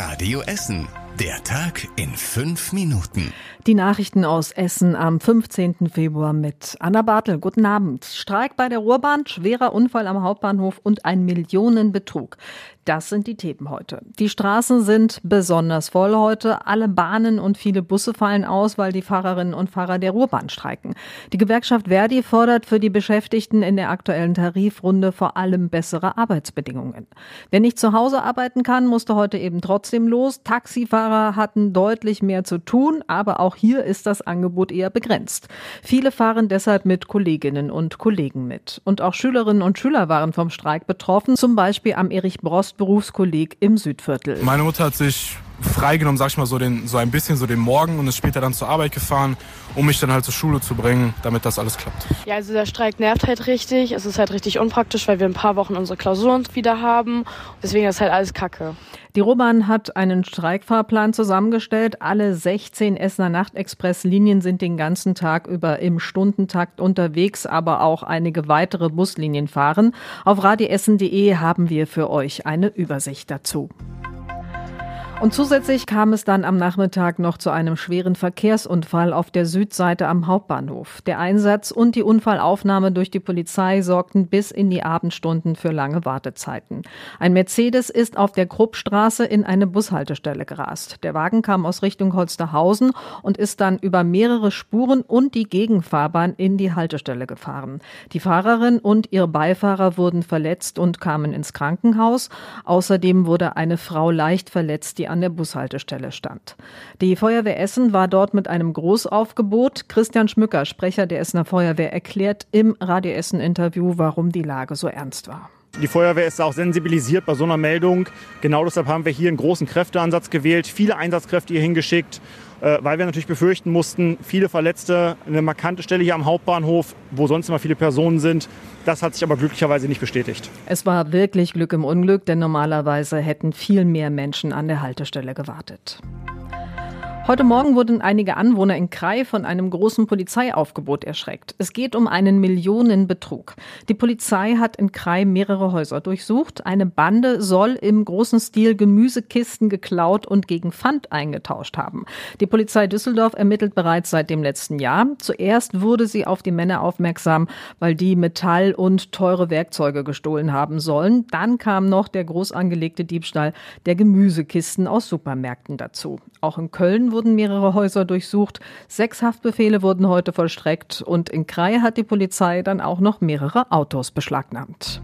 Radio Essen. Der Tag in fünf Minuten. Die Nachrichten aus Essen am 15. Februar mit Anna Bartel. Guten Abend. Streik bei der Ruhrbahn, schwerer Unfall am Hauptbahnhof und ein Millionenbetrug. Das sind die Themen heute. Die Straßen sind besonders voll heute. Alle Bahnen und viele Busse fallen aus, weil die Fahrerinnen und Fahrer der Ruhrbahn streiken. Die Gewerkschaft Verdi fordert für die Beschäftigten in der aktuellen Tarifrunde vor allem bessere Arbeitsbedingungen. Wer nicht zu Hause arbeiten kann, musste heute eben trotzdem los. Taxifahrer hatten deutlich mehr zu tun, aber auch hier ist das Angebot eher begrenzt. Viele fahren deshalb mit Kolleginnen und Kollegen mit. Und auch Schülerinnen und Schüler waren vom Streik betroffen, zum Beispiel am Erich Brost Berufskolleg im Südviertel. Meine Mutter hat sich freigenommen, sag ich mal, so, den, so ein bisschen so den Morgen und ist später dann zur Arbeit gefahren, um mich dann halt zur Schule zu bringen, damit das alles klappt. Ja, also der Streik nervt halt richtig. Es ist halt richtig unpraktisch, weil wir ein paar Wochen unsere Klausuren wieder haben. Deswegen ist halt alles Kacke. Die Roban hat einen Streikfahrplan zusammengestellt. Alle 16 Essener Nachtexpresslinien sind den ganzen Tag über im Stundentakt unterwegs, aber auch einige weitere Buslinien fahren. Auf radioessen.de haben wir für euch eine Übersicht dazu. Und zusätzlich kam es dann am Nachmittag noch zu einem schweren Verkehrsunfall auf der Südseite am Hauptbahnhof. Der Einsatz und die Unfallaufnahme durch die Polizei sorgten bis in die Abendstunden für lange Wartezeiten. Ein Mercedes ist auf der Kruppstraße in eine Bushaltestelle gerast. Der Wagen kam aus Richtung Holsterhausen und ist dann über mehrere Spuren und die Gegenfahrbahn in die Haltestelle gefahren. Die Fahrerin und ihr Beifahrer wurden verletzt und kamen ins Krankenhaus. Außerdem wurde eine Frau leicht verletzt, die an der Bushaltestelle stand. Die Feuerwehr Essen war dort mit einem Großaufgebot. Christian Schmücker, Sprecher der Essener Feuerwehr, erklärt im Radio Essen Interview, warum die Lage so ernst war. Die Feuerwehr ist auch sensibilisiert bei so einer Meldung. Genau deshalb haben wir hier einen großen Kräfteansatz gewählt, viele Einsatzkräfte hier hingeschickt, äh, weil wir natürlich befürchten mussten, viele Verletzte, eine markante Stelle hier am Hauptbahnhof, wo sonst immer viele Personen sind. Das hat sich aber glücklicherweise nicht bestätigt. Es war wirklich Glück im Unglück, denn normalerweise hätten viel mehr Menschen an der Haltestelle gewartet. Heute Morgen wurden einige Anwohner in Krai von einem großen Polizeiaufgebot erschreckt. Es geht um einen Millionenbetrug. Die Polizei hat in Krai mehrere Häuser durchsucht. Eine Bande soll im großen Stil Gemüsekisten geklaut und gegen Pfand eingetauscht haben. Die Polizei Düsseldorf ermittelt bereits seit dem letzten Jahr. Zuerst wurde sie auf die Männer aufmerksam, weil die Metall und teure Werkzeuge gestohlen haben sollen. Dann kam noch der groß angelegte Diebstahl der Gemüsekisten aus Supermärkten dazu. Auch in Köln wurden mehrere Häuser durchsucht. Sechs Haftbefehle wurden heute vollstreckt und in Krai hat die Polizei dann auch noch mehrere Autos beschlagnahmt.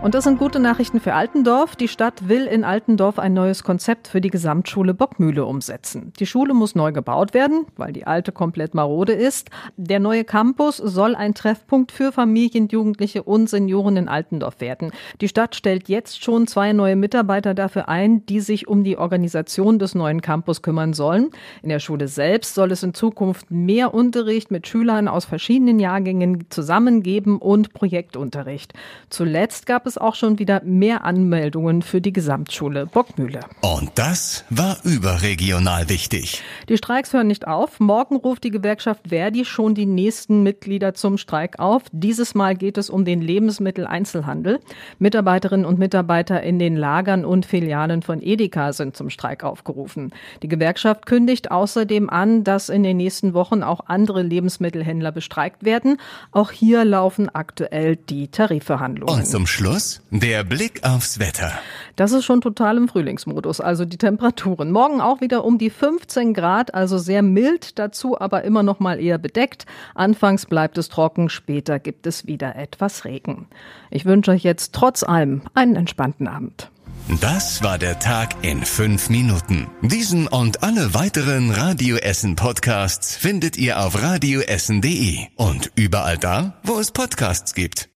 Und das sind gute Nachrichten für Altendorf. Die Stadt will in Altendorf ein neues Konzept für die Gesamtschule Bockmühle umsetzen. Die Schule muss neu gebaut werden, weil die alte komplett marode ist. Der neue Campus soll ein Treffpunkt für Familien, Jugendliche und Senioren in Altendorf werden. Die Stadt stellt jetzt schon zwei neue Mitarbeiter dafür ein, die sich um die Organisation des neuen Campus kümmern sollen. In der Schule selbst soll es in Zukunft mehr Unterricht mit Schülern aus verschiedenen Jahrgängen zusammengeben und Projektunterricht. Zuletzt gab es auch schon wieder mehr Anmeldungen für die Gesamtschule Bockmühle. Und das war überregional wichtig. Die Streiks hören nicht auf. Morgen ruft die Gewerkschaft Verdi schon die nächsten Mitglieder zum Streik auf. Dieses Mal geht es um den Lebensmitteleinzelhandel. Mitarbeiterinnen und Mitarbeiter in den Lagern und Filialen von Edeka sind zum Streik aufgerufen. Die Gewerkschaft kündigt außerdem an, dass in den nächsten Wochen auch andere Lebensmittelhändler bestreikt werden. Auch hier laufen aktuell die Tarifverhandlungen. Und zum Schluss Schluss der Blick aufs Wetter. Das ist schon total im Frühlingsmodus, also die Temperaturen. Morgen auch wieder um die 15 Grad, also sehr mild, dazu aber immer noch mal eher bedeckt. Anfangs bleibt es trocken, später gibt es wieder etwas Regen. Ich wünsche euch jetzt trotz allem einen entspannten Abend. Das war der Tag in fünf Minuten. Diesen und alle weiteren Radio Essen Podcasts findet ihr auf radioessen.de und überall da, wo es Podcasts gibt.